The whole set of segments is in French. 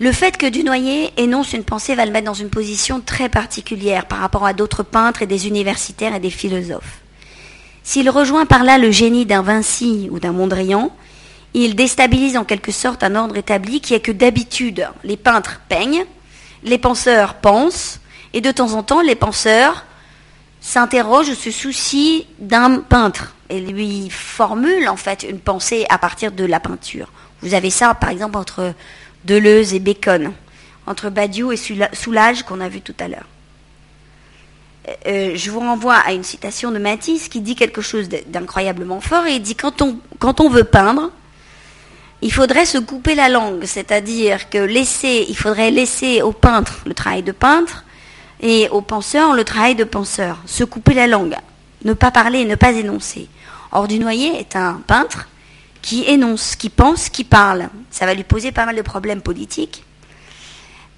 Le fait que Dunoyer énonce une pensée va le mettre dans une position très particulière par rapport à d'autres peintres et des universitaires et des philosophes. S'il rejoint par là le génie d'un Vinci ou d'un Mondrian, il déstabilise en quelque sorte un ordre établi qui est que d'habitude les peintres peignent, les penseurs pensent, et de temps en temps les penseurs s'interrogent, se soucient d'un peintre et lui formulent en fait une pensée à partir de la peinture. Vous avez ça par exemple entre Deleuze et Bacon, entre Badiou et Soulage qu'on a vu tout à l'heure. Euh, euh, je vous renvoie à une citation de Matisse qui dit quelque chose d'incroyablement fort et il dit quand on, veut peindre, il faudrait se couper la langue, c'est-à-dire que laisser, il faudrait laisser au peintre le travail de peintre et au penseur le travail de penseur, se couper la langue, ne pas parler, ne pas énoncer. Or Dunoyer est un peintre qui énonce, qui pense, qui parle. Ça va lui poser pas mal de problèmes politiques.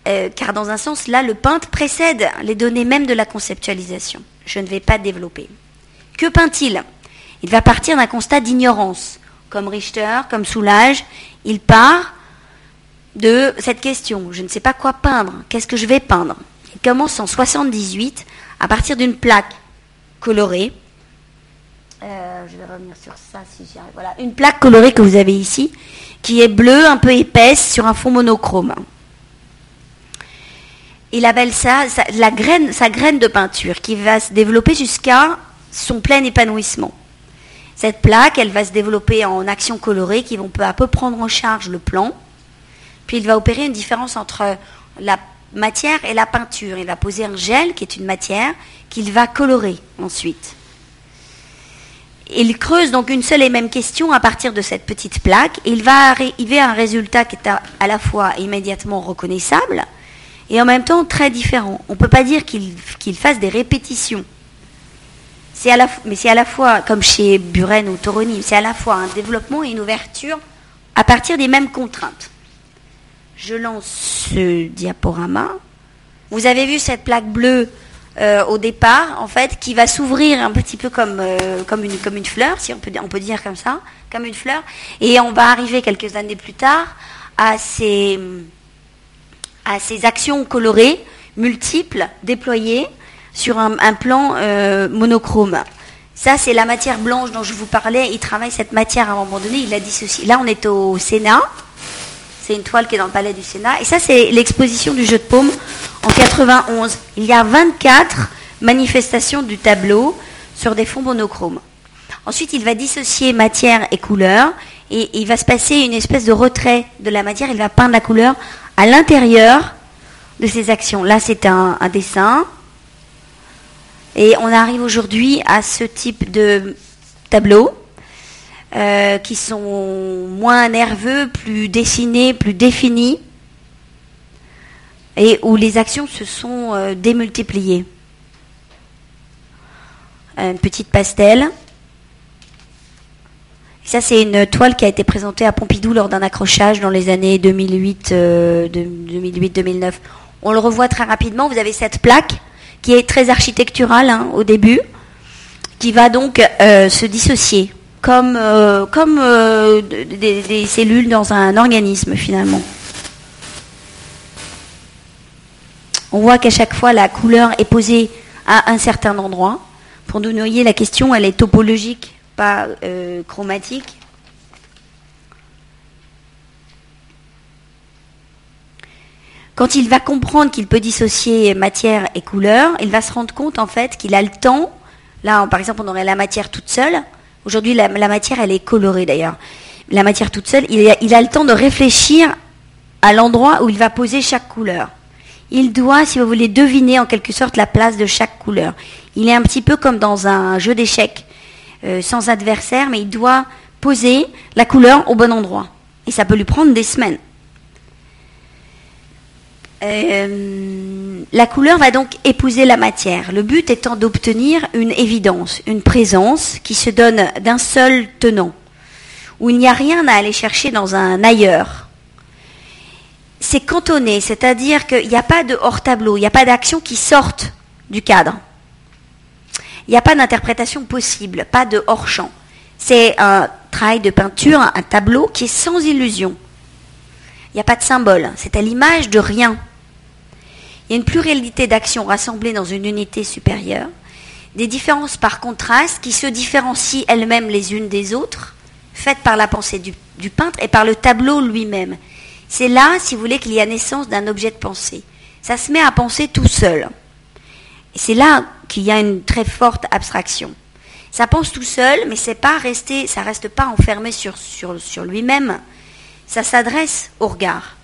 Euh, car dans un sens, là, le peintre précède les données même de la conceptualisation. Je ne vais pas développer. Que peint-il? Il va partir d'un constat d'ignorance, comme Richter, comme Soulage. Il part de cette question. Je ne sais pas quoi peindre. Qu'est-ce que je vais peindre? Il commence en 78 à partir d'une plaque colorée euh, je vais revenir sur ça si j'y arrive. Voilà, une plaque colorée que vous avez ici, qui est bleue, un peu épaisse, sur un fond monochrome. Il appelle ça, sa graine de peinture, qui va se développer jusqu'à son plein épanouissement. Cette plaque, elle va se développer en actions colorées qui vont peu à peu prendre en charge le plan. Puis il va opérer une différence entre la matière et la peinture. Il va poser un gel, qui est une matière, qu'il va colorer ensuite. Il creuse donc une seule et même question à partir de cette petite plaque et il va arriver à un résultat qui est à, la fois immédiatement reconnaissable et en même temps très différent. On ne peut pas dire qu'il fasse des répétitions. Mais c'est à la fois, comme chez Buren ou Toroni, c'est à la fois un développement et une ouverture à partir des mêmes contraintes. Je lance ce diaporama. Vous avez vu cette plaque bleue euh, au départ, en fait, qui va s'ouvrir un petit peu comme, euh, comme, une, comme une fleur, si on peut, on peut dire comme ça, comme une fleur. Et on va arriver quelques années plus tard à ces, à ces actions colorées, multiples, déployées sur un, plan euh, monochrome. Ça, c'est la matière blanche dont je vous parlais. Il travaille cette matière à un moment donné, il la dissocie. Là, on est au Sénat. C'est une toile qui est dans le palais du Sénat. Et ça, c'est l'exposition du jeu de paume en 91. Il y a 24 manifestations du tableau sur des fonds monochromes. Ensuite, il va dissocier matière et couleur et il va se passer une espèce de retrait de la matière. Il va peindre la couleur à l'intérieur de ces actions. Là, c'est un dessin. Et on arrive aujourd'hui à ce type de tableau euh, qui sont moins nerveux, plus dessinés, plus définis, et où les actions se sont euh, démultipliées. Une petite pastel. Ça, c'est une toile qui a été présentée à Pompidou lors d'un accrochage dans les années 2008, 2008-2009. Euh, On le revoit très rapidement. Vous avez cette plaque qui est très architecturale hein, au début, qui va donc se dissocier comme, euh, comme euh, des, cellules dans un organisme finalement. On voit qu'à chaque fois la couleur est posée à un certain endroit. Pour nous noyer, la question elle est topologique, pas euh, chromatique. Quand il va comprendre qu'il peut dissocier matière et couleur, il va se rendre compte en fait qu'il a le temps. Là, par exemple, on aurait la matière toute seule. Aujourd'hui, la, matière, elle est colorée d'ailleurs. La matière toute seule, il a, le temps de réfléchir à l'endroit où il va poser chaque couleur. Il doit, si vous voulez, deviner en quelque sorte la place de chaque couleur. Il est un petit peu comme dans un jeu d'échecs, euh, sans adversaire, mais il doit poser la couleur au bon endroit. Et ça peut lui prendre des semaines. Euh, la couleur va donc épouser la matière, le but étant d'obtenir une évidence, une présence qui se donne d'un seul tenant, où il n'y a rien à aller chercher dans un ailleurs. C'est cantonné, c'est-à-dire qu'il n'y a pas de hors-tableau, il n'y a pas d'action qui sorte du cadre. Il n'y a pas d'interprétation possible, pas de hors-champ. C'est un travail de peinture, un tableau qui est sans illusion. Il Il n'y a pas de symbole. C'est à l'image de rien. Il y a une pluralité d'actions rassemblées dans une unité supérieure. Des différences par contraste qui se différencient elles-mêmes les unes des autres, faites par la pensée du, peintre et par le tableau lui-même. C'est là, si vous voulez, qu'il y a naissance d'un objet de pensée. Ça se met à penser tout seul. C'est là qu'il y a une très forte abstraction. Ça pense tout seul, mais c'est pas resté, ça reste pas enfermé sur lui-même. Ça s'adresse au regard.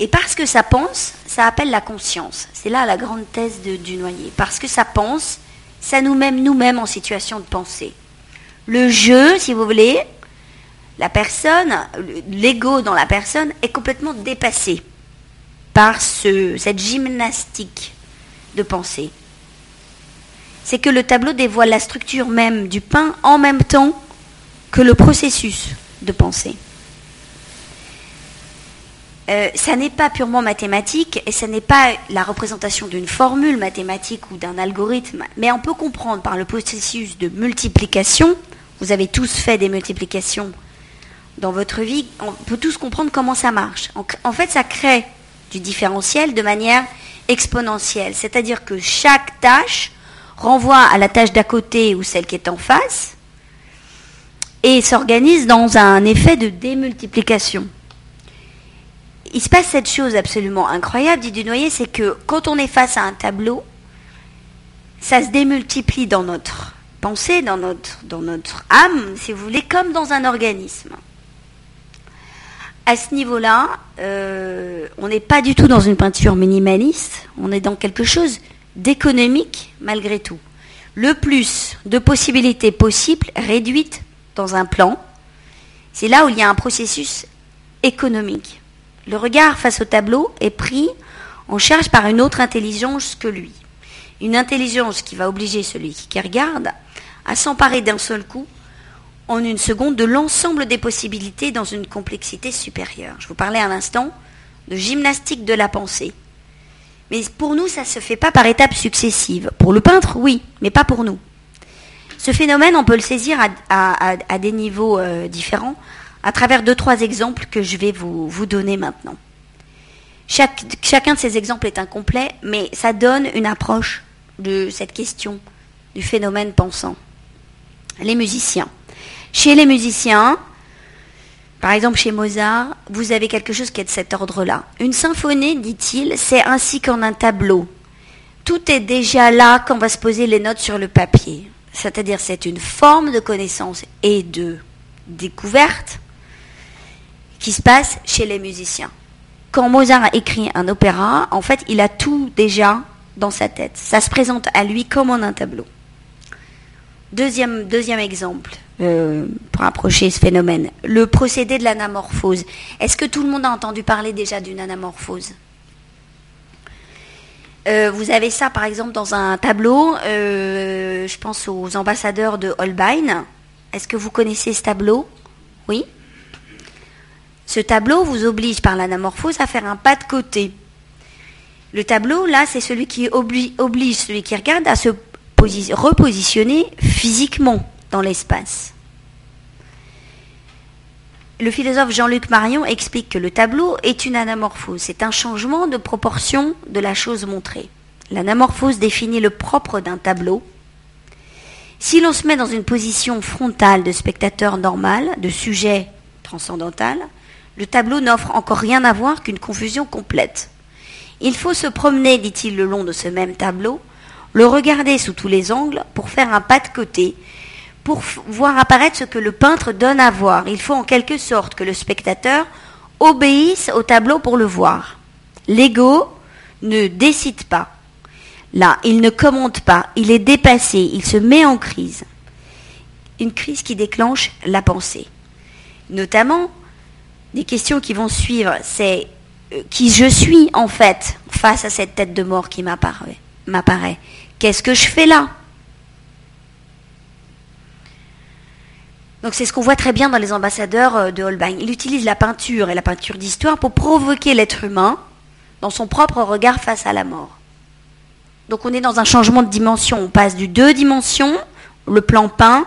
Et parce que ça pense, ça appelle la conscience. C'est là la grande thèse du noyer. Parce que ça pense, ça nous met nous-mêmes en situation de penser. Le jeu, si vous voulez, la personne, l'ego dans la personne est complètement dépassé par ce, cette gymnastique de pensée c'est que le tableau dévoile la structure même du pain en même temps que le processus de pensée. Euh, ça n'est pas purement mathématique et ça n'est pas la représentation d'une formule mathématique ou d'un algorithme, mais on peut comprendre par le processus de multiplication, vous avez tous fait des multiplications dans votre vie, on peut tous comprendre comment ça marche. En fait, ça crée du différentiel de manière exponentielle, c'est-à-dire que chaque tâche renvoie à la tâche d'à côté ou celle qui est en face et s'organise dans un effet de démultiplication. Il se passe cette chose absolument incroyable, dit Dunoyer, c'est que quand on est face à un tableau, ça se démultiplie dans notre pensée, dans notre, dans notre âme, si vous voulez, comme dans un organisme. À ce niveau-là, euh, on n'est pas du tout dans une peinture minimaliste, on est dans quelque chose d'économique malgré tout. Le plus de possibilités possibles réduites dans un plan, c'est là où il y a un processus économique. Le regard face au tableau est pris en charge par une autre intelligence que lui. Une intelligence qui va obliger celui qui regarde à s'emparer d'un seul coup, en une seconde, de l'ensemble des possibilités dans une complexité supérieure. Je vous parlais à l'instant de gymnastique de la pensée. Mais pour nous, ça ne se fait pas par étapes successives. Pour le peintre, oui, mais pas pour nous. Ce phénomène, on peut le saisir à, des niveaux euh, différents à travers deux, trois exemples que je vais vous, vous donner maintenant. Chaque, chacun de ces exemples est incomplet, mais ça donne une approche de cette question du phénomène pensant. Les musiciens. Chez les musiciens, par exemple, chez Mozart, vous avez quelque chose qui est de cet ordre-là. Une symphonie, dit-il, c'est ainsi qu'en un tableau. Tout est déjà là quand on va se poser les notes sur le papier. C'est-à-dire, c'est une forme de connaissance et de découverte qui se passe chez les musiciens. Quand Mozart écrit un opéra, en fait, il a tout déjà dans sa tête. Ça se présente à lui comme en un tableau. Deuxième, deuxième exemple. Euh, pour approcher ce phénomène. Le procédé de l'anamorphose. Est-ce que tout le monde a entendu parler déjà d'une anamorphose? Euh, vous avez ça par exemple dans un tableau, euh, je pense aux ambassadeurs de Holbein. Est-ce que vous connaissez ce tableau? Oui? Ce tableau vous oblige par l'anamorphose à faire un pas de côté. Le tableau, là, c'est celui qui oblige celui qui regarde à se repositionner physiquement dans l'espace. Le philosophe Jean-Luc Marion explique que le tableau est une anamorphose, c'est un changement de proportion de la chose montrée. L'anamorphose définit le propre d'un tableau. Si l'on se met dans une position frontale de spectateur normal, de sujet transcendantal, le tableau n'offre encore rien à voir qu'une confusion complète. Il faut se promener, dit-il, le long de ce même tableau, le regarder sous tous les angles pour faire un pas de côté pour voir apparaître ce que le peintre donne à voir. Il faut en quelque sorte que le spectateur obéisse au tableau pour le voir. L'ego ne décide pas. Là, il ne commente pas, il est dépassé, il se met en crise. Une crise qui déclenche la pensée. Notamment, des questions qui vont suivre, c'est euh, qui je suis en fait face à cette tête de mort qui m'apparaît. Qu'est-ce que je fais là? Donc c'est ce qu'on voit très bien dans les ambassadeurs euh, de Holbein. Il utilise la peinture et la peinture d'histoire pour provoquer l'être humain dans son propre regard face à la mort. Donc on est dans un changement de dimension. On passe du deux dimensions, le plan peint,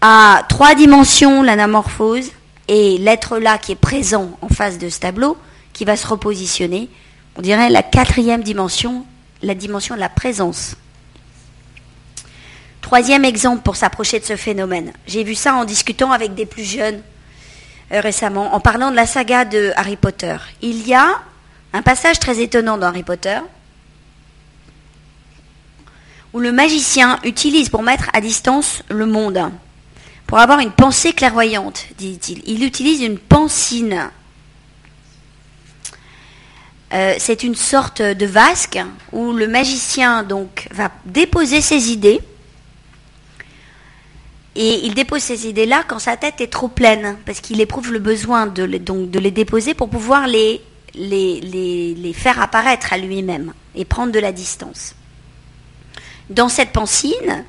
à trois dimensions, l'anamorphose, et l'être là qui est présent en face de ce tableau, qui va se repositionner, on dirait la quatrième dimension, la dimension de la présence. Troisième exemple pour s'approcher de ce phénomène. J'ai vu ça en discutant avec des plus jeunes euh, récemment, en parlant de la saga de Harry Potter. Il y a un passage très étonnant dans Harry Potter où le magicien utilise pour mettre à distance le monde, pour avoir une pensée clairvoyante, dit-il. Il utilise une pensine. Euh, c'est une sorte de vasque où le magicien va déposer ses idées et il dépose ces idées-là quand sa tête est trop pleine, parce qu'il éprouve le besoin de, les, déposer pour pouvoir les, les, les, faire apparaître à lui-même et prendre de la distance. Dans cette pensine,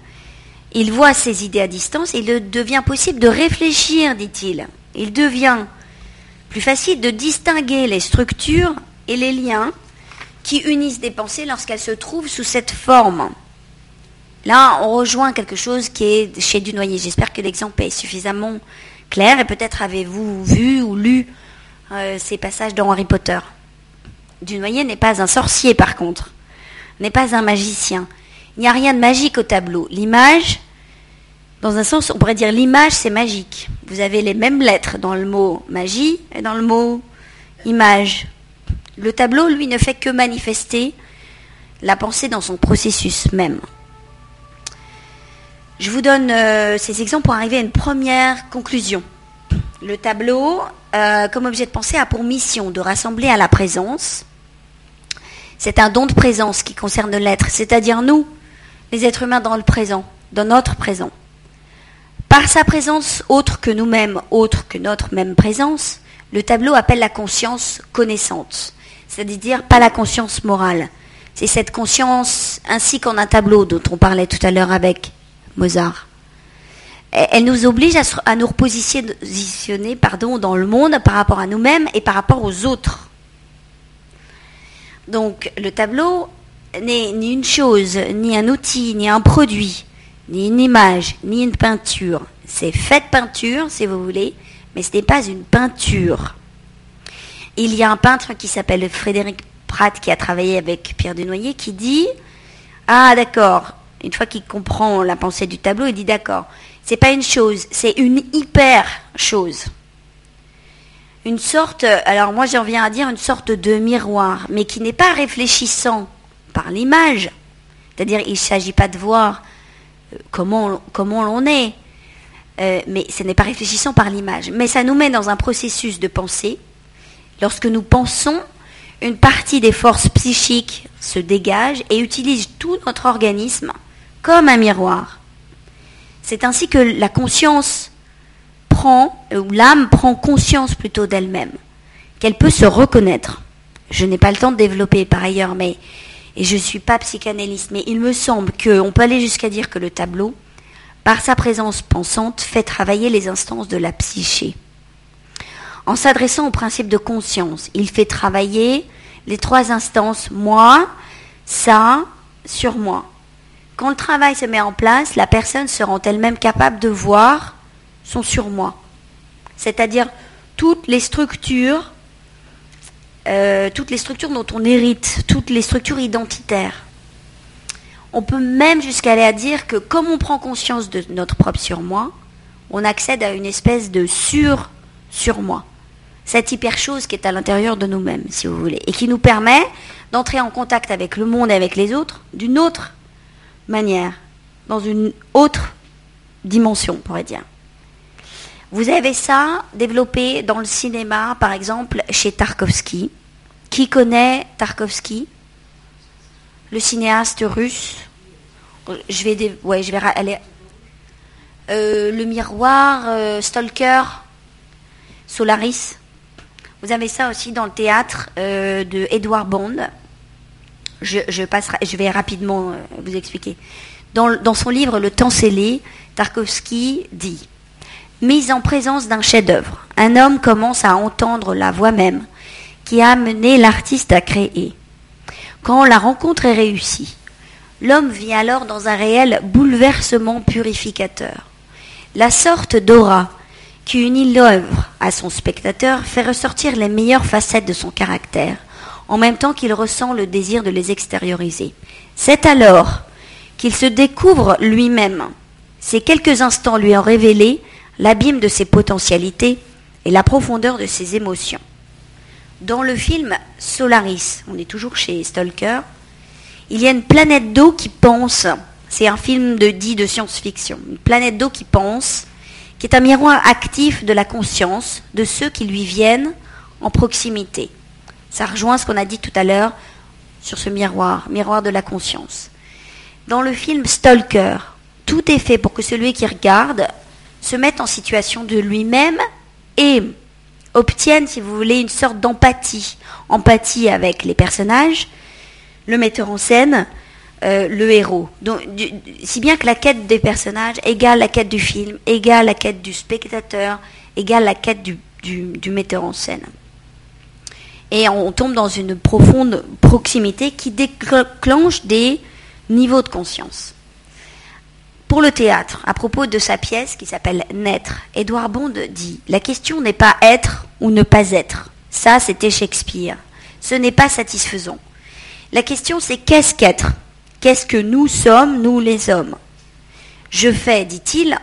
il voit ses idées à distance et il devient possible de réfléchir, dit-il. Il devient plus facile de distinguer les structures et les liens qui unissent des pensées lorsqu'elles se trouvent sous cette forme. Là, on rejoint quelque chose qui est chez Dunoyer. J'espère que l'exemple est suffisamment clair et peut-être avez-vous vu ou lu euh, ces passages dans Harry Potter. Dunoyer n'est pas un sorcier par contre, n'est pas un magicien. Il n'y a rien de magique au tableau. L'image, dans un sens, on pourrait dire l'image c'est magique. Vous avez les mêmes lettres dans le mot magie et dans le mot image. Le tableau, lui, ne fait que manifester la pensée dans son processus même. Je vous donne euh, ces exemples pour arriver à une première conclusion. Le tableau, euh, comme objet de pensée, a pour mission de rassembler à la présence. C'est un don de présence qui concerne l'être, c'est-à-dire nous, les êtres humains dans le présent, dans notre présent. Par sa présence autre que nous-mêmes, autre que notre même présence, le tableau appelle la conscience connaissante, c'est-à-dire pas la conscience morale. C'est cette conscience, ainsi qu'en un tableau dont on parlait tout à l'heure avec Mozart. Elle nous oblige à, nous repositionner dans le monde par rapport à nous-mêmes et par rapport aux autres. Donc le tableau n'est ni une chose, ni un outil, ni un produit, ni une image, ni une peinture. C'est fait peinture, si vous voulez, mais ce n'est pas une peinture. Il y a un peintre qui s'appelle Frédéric Pratt qui a travaillé avec Pierre Denoyer qui dit Ah d'accord, une fois qu'il comprend la pensée du tableau, il dit d'accord, c'est pas une chose, c'est une hyper chose. Une sorte, alors moi j'en viens à dire une sorte de miroir, mais qui n'est pas réfléchissant par l'image. C'est-à-dire, il ne s'agit pas de voir euh, comment, comment l'on est, euh, mais ce n'est pas réfléchissant par l'image. Mais ça nous met dans un processus de pensée. Lorsque nous pensons, une partie des forces psychiques se dégage et utilise tout notre organisme comme un miroir. C'est ainsi que la conscience prend, ou l'âme prend conscience plutôt d'elle-même, qu'elle peut se reconnaître. Je n'ai pas le temps de développer par ailleurs, mais, et je ne suis pas psychanalyste, mais il me semble qu'on peut aller jusqu'à dire que le tableau, par sa présence pensante, fait travailler les instances de la psyché. En s'adressant au principe de conscience, il fait travailler les trois instances moi, ça, sur moi. Quand le travail se met en place, la personne se rend elle-même capable de voir son surmoi. C'est-à-dire toutes les structures, euh, toutes les structures dont on hérite, toutes les structures identitaires. On peut même jusqu'à aller à dire que comme on prend conscience de notre propre surmoi, on accède à une espèce de sur surmoi. Cette hyper chose qui est à l'intérieur de nous-mêmes, si vous voulez, et qui nous permet d'entrer en contact avec le monde et avec les autres d'une autre manière, dans une autre dimension, on pourrait dire. Vous avez ça développé dans le cinéma, par exemple, chez Tarkovsky. Qui connaît Tarkovsky? Le cinéaste russe? Je vais, ouais, je vais aller. Euh, le miroir, euh, Stalker, Solaris. Vous avez ça aussi dans le théâtre euh, de Edward Bond. Je, passerai, je vais rapidement euh, vous expliquer. Dans, son livre Le temps scellé, Tarkovsky dit Mise en présence d'un chef-d'œuvre, un homme commence à entendre la voix même qui a amené l'artiste à créer. Quand la rencontre est réussie, l'homme vit alors dans un réel bouleversement purificateur. La sorte d'aura qui unit l'œuvre à son spectateur fait ressortir les meilleures facettes de son caractère, en même temps qu'il ressent le désir de les extérioriser. C'est alors qu'il se découvre lui-même. Ces quelques instants lui ont révélé l'abîme de ses potentialités et la profondeur de ses émotions. Dans le film Solaris, on est toujours chez Stalker, il y a une planète d'eau qui pense. C'est un film de dit de science-fiction. Une planète d'eau qui pense, qui est un miroir actif de la conscience de ceux qui lui viennent en proximité. Ça rejoint ce qu'on a dit tout à l'heure sur ce miroir, miroir de la conscience. Dans le film Stalker, tout est fait pour que celui qui regarde se mette en situation de lui-même et obtienne, si vous voulez, une sorte d'empathie. Empathie avec les personnages, le metteur en scène, euh, le héros. Si bien que la quête des personnages égale la quête du film, égale la quête du spectateur, égale la quête du metteur en scène. Et on tombe dans une profonde proximité qui déclenche des niveaux de conscience. Pour le théâtre, à propos de sa pièce qui s'appelle Naître, Édouard Bond dit La question n'est pas être ou ne pas être. Ça, c'était Shakespeare. Ce n'est pas satisfaisant. La question, c'est qu'est-ce qu'être? Qu'est-ce que nous sommes, nous les hommes? Je fais, dit-il,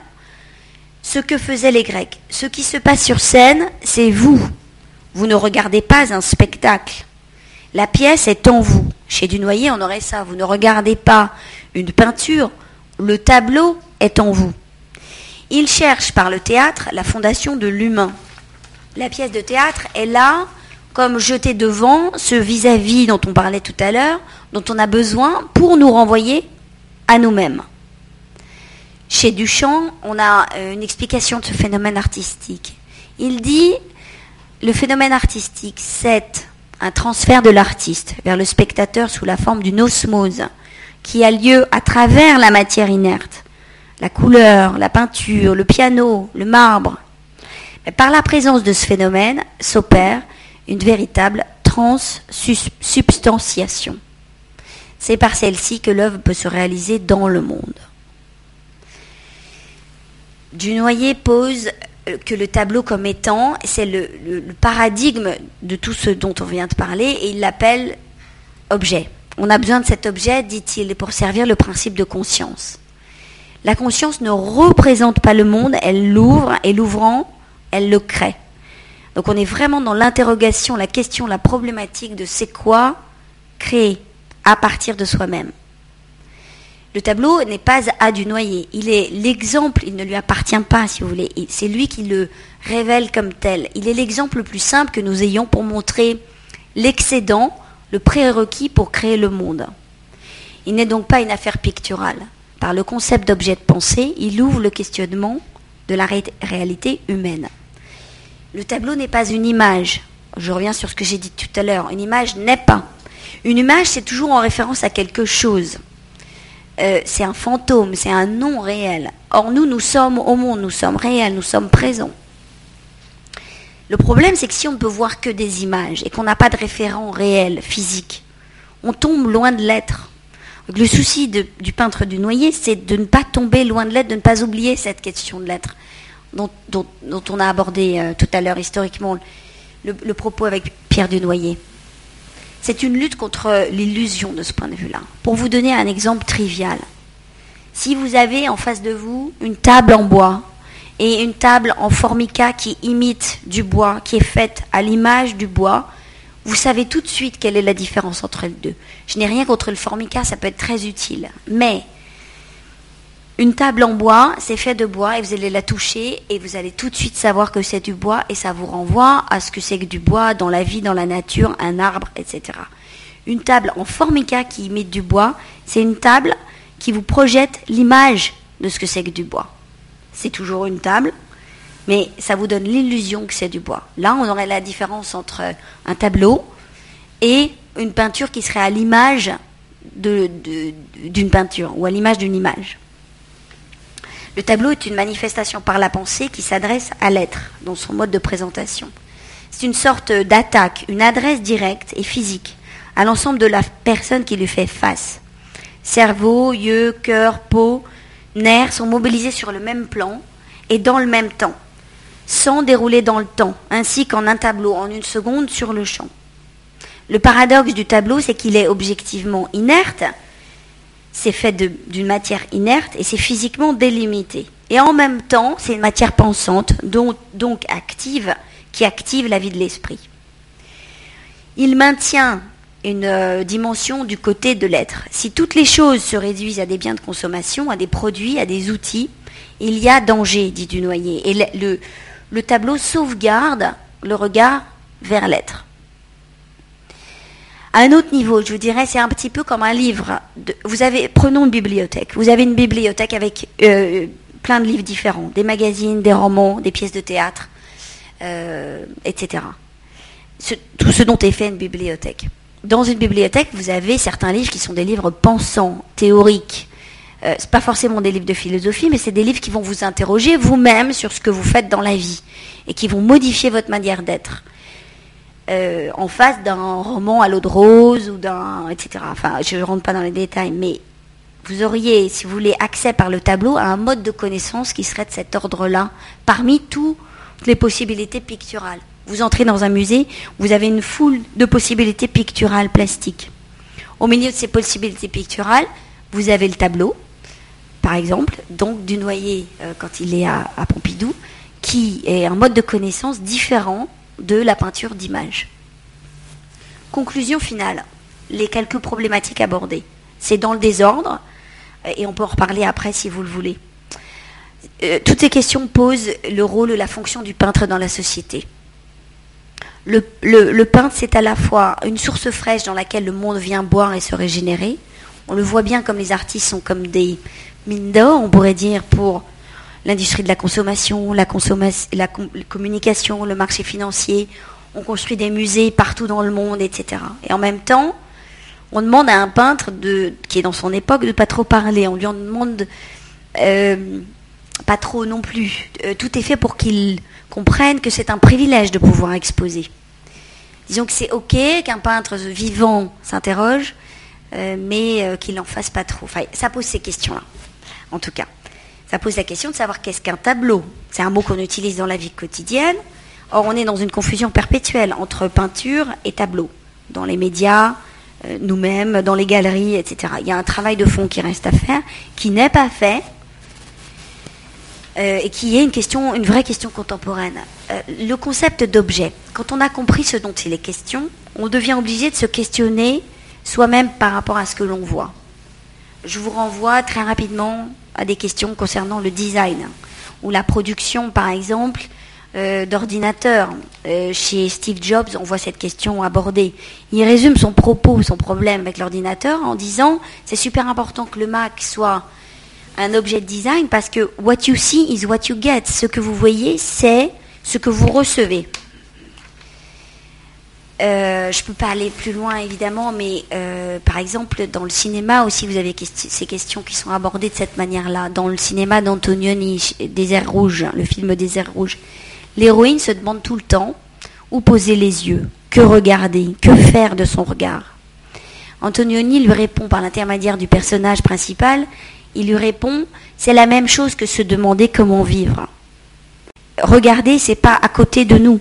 ce que faisaient les Grecs. Ce qui se passe sur scène, c'est vous. Vous ne regardez pas un spectacle. La pièce est en vous. Chez Dunoyer, on aurait ça. Vous ne regardez pas une peinture, le tableau est en vous. Il cherche par le théâtre la fondation de l'humain. La pièce de théâtre est là comme jeter devant ce vis-à-vis dont on parlait tout à l'heure, dont on a besoin pour nous renvoyer à nous-mêmes. Chez Duchamp, on a euh, une explication de ce phénomène artistique. Il dit le phénomène artistique, c'est un transfert de l'artiste vers le spectateur sous la forme d'une osmose qui a lieu à travers la matière inerte, la couleur, la peinture, le piano, le marbre. Mais par la présence de ce phénomène s'opère une véritable transsubstantiation. C'est par celle-ci que l'œuvre peut se réaliser dans le monde. Dunoyer pose euh, que le tableau comme étant, c'est le, paradigme de tout ce dont on vient de parler, et il l'appelle objet. On a besoin de cet objet, dit-il, pour servir le principe de conscience. La conscience ne représente pas le monde, elle l'ouvre, et l'ouvrant, elle le crée. Donc on est vraiment dans l'interrogation, la question, la problématique de c'est quoi créer à partir de soi-même. Le tableau n'est pas à du noyer, il est l'exemple, il ne lui appartient pas si vous voulez, c'est lui qui le révèle comme tel. Il est l'exemple le plus simple que nous ayons pour montrer l'excédent le prérequis pour créer le monde. Il n'est donc pas une affaire picturale. Par le concept d'objet de pensée, il ouvre le questionnement de la réalité humaine. Le tableau n'est pas une image. Je reviens sur ce que j'ai dit tout à l'heure. Une image n'est pas. Une image, c'est toujours en référence à quelque chose. Euh, c'est un fantôme, c'est un non réel. Or, nous, nous sommes au monde, nous sommes réels, nous sommes présents. Le problème, c'est que si on ne peut voir que des images et qu'on n'a pas de référent réel, physique, on tombe loin de l'être. Le souci du peintre du noyer, c'est de ne pas tomber loin de l'être, de ne pas oublier cette question de l'être, dont, on a abordé euh, tout à l'heure historiquement le, propos avec Pierre du Noyer. C'est une lutte contre l'illusion de ce point de vue-là. Pour vous donner un exemple trivial, si vous avez en face de vous une table en bois et une table en formica qui imite du bois, qui est faite à l'image du bois, vous savez tout de suite quelle est la différence entre les deux. Je n'ai rien contre le formica, ça peut être très utile. Mais une table en bois, c'est fait de bois et vous allez la toucher et vous allez tout de suite savoir que c'est du bois et ça vous renvoie à ce que c'est que du bois dans la vie, dans la nature, un arbre, etc. Une table en formica qui imite du bois, c'est une table qui vous projette l'image de ce que c'est que du bois c'est toujours une table, mais ça vous donne l'illusion que c'est du bois. Là, on aurait la différence entre un tableau et une peinture qui serait à l'image d'une peinture ou à l'image d'une image. Le tableau est une manifestation par la pensée qui s'adresse à l'être dans son mode de présentation. C'est une sorte d'attaque, une adresse directe et physique à l'ensemble de la personne qui lui fait face. Cerveau, yeux, cœur, peau, nerfs sont mobilisés sur le même plan et dans le même temps. sans dérouler dans le temps, ainsi qu'en un tableau en une seconde sur le champ. Le paradoxe du tableau, c'est qu'il est objectivement inerte, c'est fait d'une matière inerte et c'est physiquement délimité. Et en même temps, c'est une matière pensante, donc, donc active, qui active la vie de l'esprit. Il maintient une euh, dimension du côté de l'être. Si toutes les choses se réduisent à des biens de consommation, à des produits, à des outils, il y a danger, dit Dunoyer. Et le, le tableau sauvegarde le regard vers l'être. À un autre niveau, je vous dirais, c'est un petit peu comme un livre. vous avez, prenons une bibliothèque. Vous avez une bibliothèque avec euh, plein de livres différents, des magazines, des romans, des pièces de théâtre, euh, etc. tout ce dont est fait une bibliothèque. Dans une bibliothèque, vous avez certains livres qui sont des livres pensants, théoriques, euh, c'est pas forcément des livres de philosophie, mais c'est des livres qui vont vous interroger vous-même sur ce que vous faites dans la vie et qui vont modifier votre manière d'être. Euh, en face d'un roman à l'eau de rose ou d'un etc. Enfin, je ne rentre pas dans les détails, mais vous auriez, si vous voulez, accès par le tableau à un mode de connaissance qui serait de cet ordre-là, parmi toutes les possibilités picturales. Vous entrez dans un musée, vous avez une foule de possibilités picturales plastiques. Au milieu de ces possibilités picturales, vous avez le tableau, par exemple, donc du noyer euh, quand il est à, Pompidou, qui est un mode de connaissance différent de la peinture d'image. Conclusion finale, les quelques problématiques abordées. C'est dans le désordre, et on peut en reparler après si vous le voulez. Euh, toutes ces questions posent le rôle et la fonction du peintre dans la société. Le, le peintre, c'est à la fois une source fraîche dans laquelle le monde vient boire et se régénérer. On le voit bien comme les artistes sont comme des mine d'or, on pourrait dire, pour l'industrie de la consommation, la, la communication, le marché financier. On construit des musées partout dans le monde, etc. Et en même temps, on demande à un peintre qui est dans son époque de pas trop parler. On lui en demande euh, pas trop non plus. Euh, tout est fait pour qu'il comprenne que c'est un privilège de pouvoir exposer. Disons que c'est ok qu'un peintre vivant s'interroge, euh, mais qu'il n'en fasse pas trop. Ça pose ces questions-là en tout cas. Ça pose la question de savoir qu'est-ce qu'un tableau. C'est un mot qu'on utilise dans la vie quotidienne. Or, on est dans une confusion perpétuelle entre peinture et tableau. Dans les médias, euh, nous-mêmes, dans les galeries, etc. Il y a un travail de fond qui reste à faire, qui n'est pas fait, euh, et qui est une vraie question contemporaine. Euh, le concept d'objet. Quand on a compris ce dont il est question, on devient obligé de se questionner soi-même par rapport à ce que l'on voit je vous renvoie très rapidement à des questions concernant le design ou la production, par exemple, euh, d'ordinateurs. Chez Steve Jobs, on voit cette question abordée. Il résume son propos, son problème avec l'ordinateur en disant c'est super important que le Mac soit un objet de design parce que what you see is what you get. Ce que vous voyez, c'est ce que vous recevez. Euh, je peux pas aller plus loin évidemment, mais euh, par exemple dans le cinéma aussi vous avez ces questions qui sont abordées de cette manière-là. Dans le cinéma d'Antonioni, Désert rouge, le film Désert rouge, l'héroïne se demande tout le temps où poser les yeux, que regarder, que faire de son regard? Antonioni lui répond par l'intermédiaire du personnage principal, il lui répond c'est la même chose que se demander comment vivre. Regarder, c'est pas à côté de nous,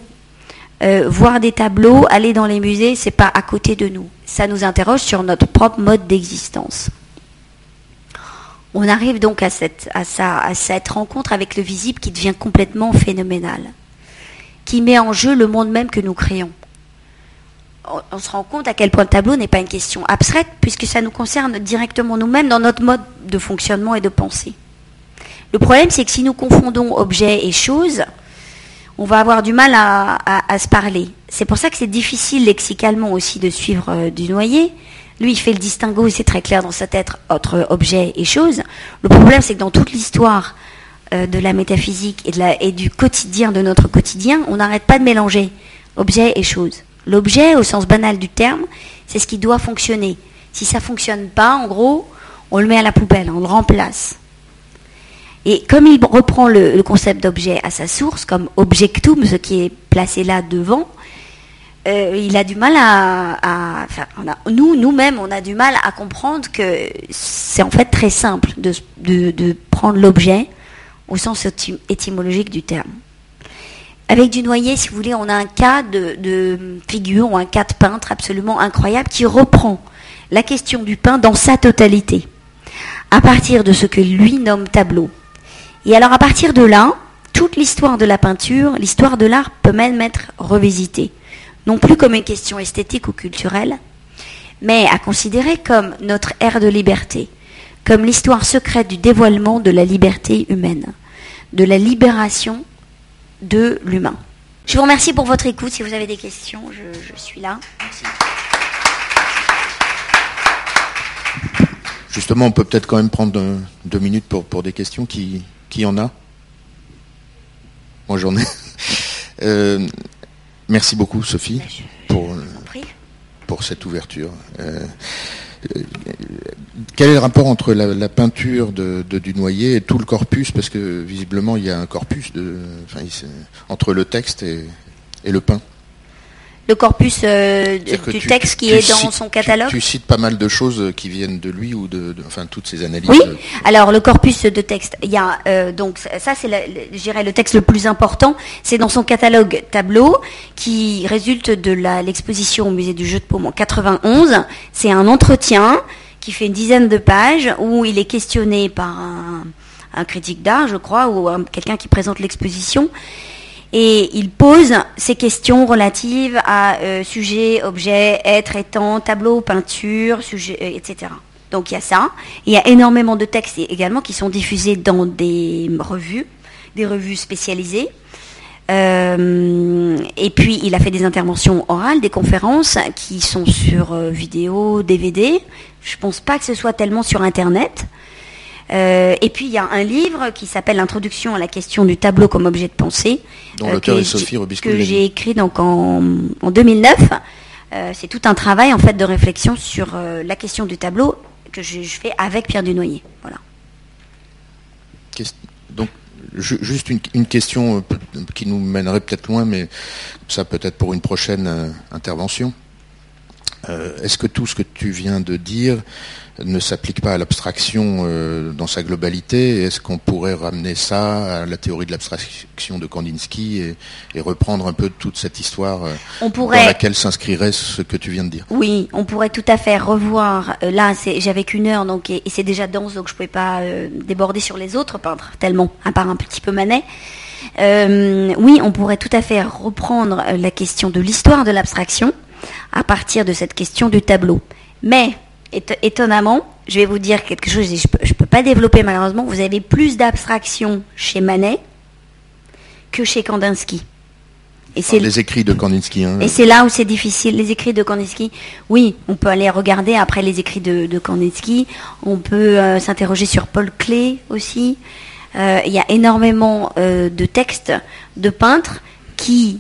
euh, voir des tableaux, aller dans les musées, c'est pas à côté de nous. Ça nous interroge sur notre propre mode d'existence. On arrive donc à cette, à, à cette rencontre avec le visible qui devient complètement phénoménal, qui met en jeu le monde même que nous créons. On, se rend compte à quel point le tableau n'est pas une question abstraite, puisque ça nous concerne directement nous-mêmes dans notre mode de fonctionnement et de pensée. Le problème, c'est que si nous confondons objet et chose, on va avoir du mal à, se parler. C'est pour ça que c'est difficile lexicalement aussi de suivre euh, du noyer. Lui, il fait le distinguo, c'est très clair dans sa tête entre objet et chose. Le problème, c'est que dans toute l'histoire euh, de la métaphysique et, et du quotidien, de notre quotidien, on n'arrête pas de mélanger objet et chose. L'objet, au sens banal du terme, c'est ce qui doit fonctionner. Si ça fonctionne pas, en gros, on le met à la poubelle, on le remplace. Et comme il reprend le, concept d'objet à sa source, comme objectum, ce qui est placé là devant, euh, il a du mal à, nous, nous-mêmes, on a du mal à comprendre que c'est en fait très simple de, prendre l'objet au sens étymologique du terme. Avec du noyer, si vous voulez, on a un cas de, figure ou un cas de peintre absolument incroyable qui reprend la question du pain dans sa totalité, à partir de ce que lui nomme tableau. Et alors à partir de là, toute l'histoire de la peinture, l'histoire de l'art peut même être revisitée, non plus comme une question esthétique ou culturelle, mais à considérer comme notre ère de liberté, comme l'histoire secrète du dévoilement de la liberté humaine, de la libération de l'humain. Je vous remercie pour votre écoute. Si vous avez des questions, je, suis là. Justement, on peut peut-être quand même prendre deux, minutes pour, pour des questions. Qui, qui en a? Moi, j'en ai. Euh, merci beaucoup, Sophie, pour, pour cette ouverture. Euh, quel est le rapport entre la, peinture de, de, Dunoyer et tout le corpus? Parce que visiblement, il y a un corpus de, entre le texte et, et le pain le corpus euh, du texte qui est dans son catalogue. Tu, cites pas mal de choses qui viennent de lui ou de, enfin toutes ces analyses. Oui. Alors le corpus de texte, il y a euh, donc ça c'est dirais le texte le plus important, c'est dans son catalogue tableau qui résulte de l'exposition au musée du jeu de paume en 91. C'est un entretien qui fait une dizaine de pages où il est questionné par un, critique d'art, je crois, ou quelqu'un qui présente l'exposition et il pose ces questions relatives à euh, sujet, objet, être, étant, tableau, peinture, sujet, euh, etc. Donc il y a ça. Il y a énormément de textes également qui sont diffusés dans des revues, des revues spécialisées. Euh, et puis il a fait des interventions orales, des conférences qui sont sur vidéo, DVD. Je pense pas que ce soit tellement sur Internet. Euh, et puis il y a un livre qui s'appelle Introduction à la question du tableau comme objet de pensée, euh, que j'ai écrit donc en, 2009. Euh, c'est tout un travail en fait de réflexion sur la question du tableau que je, fais avec Pierre Dunoyer. Voilà. Donc juste une, question qui nous mènerait peut-être loin, mais ça peut-être pour une prochaine intervention. Est-ce que tout ce que tu viens de dire ne s'applique pas à l'abstraction euh, dans sa globalité? Est-ce qu'on pourrait ramener ça à la théorie de l'abstraction de Kandinsky et, reprendre un peu toute cette histoire euh, dans laquelle s'inscrirait ce que tu viens de dire? Oui, on pourrait tout à fait revoir. Euh, là, j'avais qu'une heure, donc et, c'est déjà dense, donc je ne pouvais pas déborder sur les autres peintres tellement, à part un petit peu Manet. oui, on pourrait tout à fait reprendre la question de l'histoire de l'abstraction à partir de cette question du tableau. Mais étonnamment, je vais vous dire quelque chose, je ne peux, pas développer malheureusement, vous avez plus d'abstraction chez Manet que chez Kandinsky. Et c'est les écrits de Kandinsky. Hein. Et c'est là où c'est difficile. Les écrits de Kandinsky, oui, on peut aller regarder après les écrits de, Kandinsky. On peut euh, s'interroger sur Paul Klee aussi. Euh, il y a énormément euh, de textes de peintres qui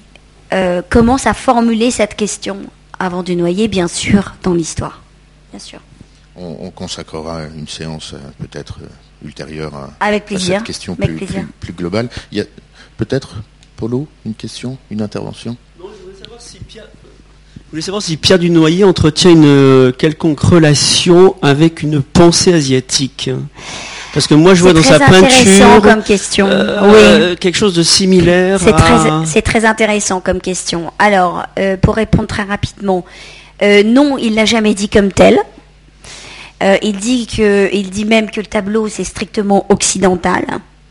commencent à formuler cette question avant de noyer, bien sûr, dans l'histoire sûr. On, consacrera une séance euh, peut-être euh, ultérieure à, Avec plaisir. cette question plus, plus, globale. Il y a peut-être, Polo, une question, une intervention? Non, je voulais savoir si Pierre... voulais savoir si Pierre Dunoyer entretient une euh, quelconque relation avec une pensée asiatique. Parce que moi, je vois dans sa peinture comme question. oui. quelque chose de similaire. C'est très, très, intéressant comme question. Alors, pour répondre très rapidement, euh, non, il l'a jamais dit comme tel. Euh, il, dit que, il dit même que le tableau, c'est strictement occidental.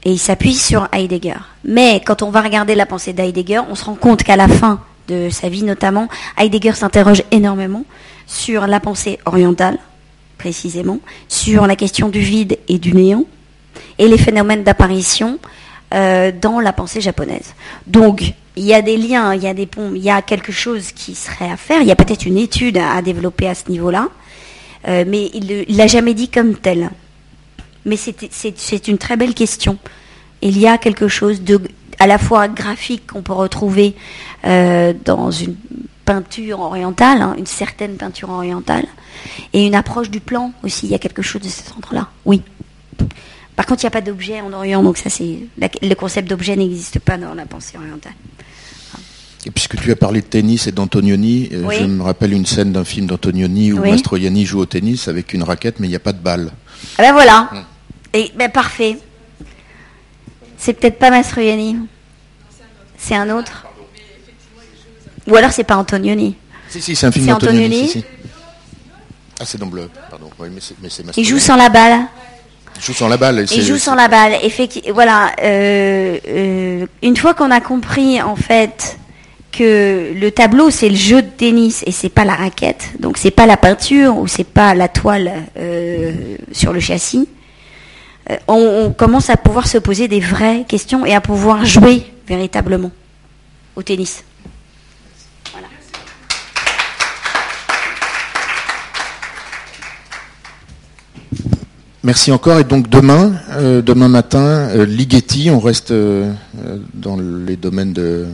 Et il s'appuie sur Heidegger. Mais quand on va regarder la pensée d'Heidegger, on se rend compte qu'à la fin de sa vie notamment, Heidegger s'interroge énormément sur la pensée orientale, précisément, sur la question du vide et du néant, et les phénomènes d'apparition euh, dans la pensée japonaise. Donc, il y a des liens, il y a des ponts, il y a quelque chose qui serait à faire. Il y a peut-être une étude à, développer à ce niveau-là, euh, mais il ne l'a jamais dit comme tel. Mais c'est une très belle question. Il y a quelque chose de à la fois graphique qu'on peut retrouver euh, dans une peinture orientale, hein, une certaine peinture orientale, et une approche du plan aussi. Il y a quelque chose de ce centre-là. Oui. Par contre, il n'y a pas d'objet en Orient, donc ça c'est le concept d'objet n'existe pas dans la pensée orientale. Et puisque tu as parlé de tennis et d'Antonioni, euh, je me rappelle une scène d'un film d'Antonioni où Mastroianni joue au tennis avec une raquette, mais il n'y a pas de balle. Ah ben voilà. Hum. Et ben parfait. C'est peut-être pas Mastroianni. C'est un autre Ou alors c'est pas Antonioni Si, si, c'est un film d'Antonioni. Ah, c'est dans bleu, pardon. mais Il joue sans la balle. Il joue sans la balle. Il joue sans la balle. Voilà. Euh, euh, une fois qu'on a compris, en fait, que le tableau c'est le jeu de tennis et c'est pas la raquette, donc c'est pas la peinture ou c'est pas la toile euh, sur le châssis. on, commence à pouvoir se poser des vraies questions et à pouvoir jouer véritablement au tennis. Merci encore. Et donc demain, euh, demain matin, euh, Ligeti, on reste euh, dans les domaines de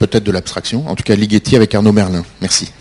peut-être de l'abstraction. En tout cas, Ligeti avec Arnaud Merlin. Merci.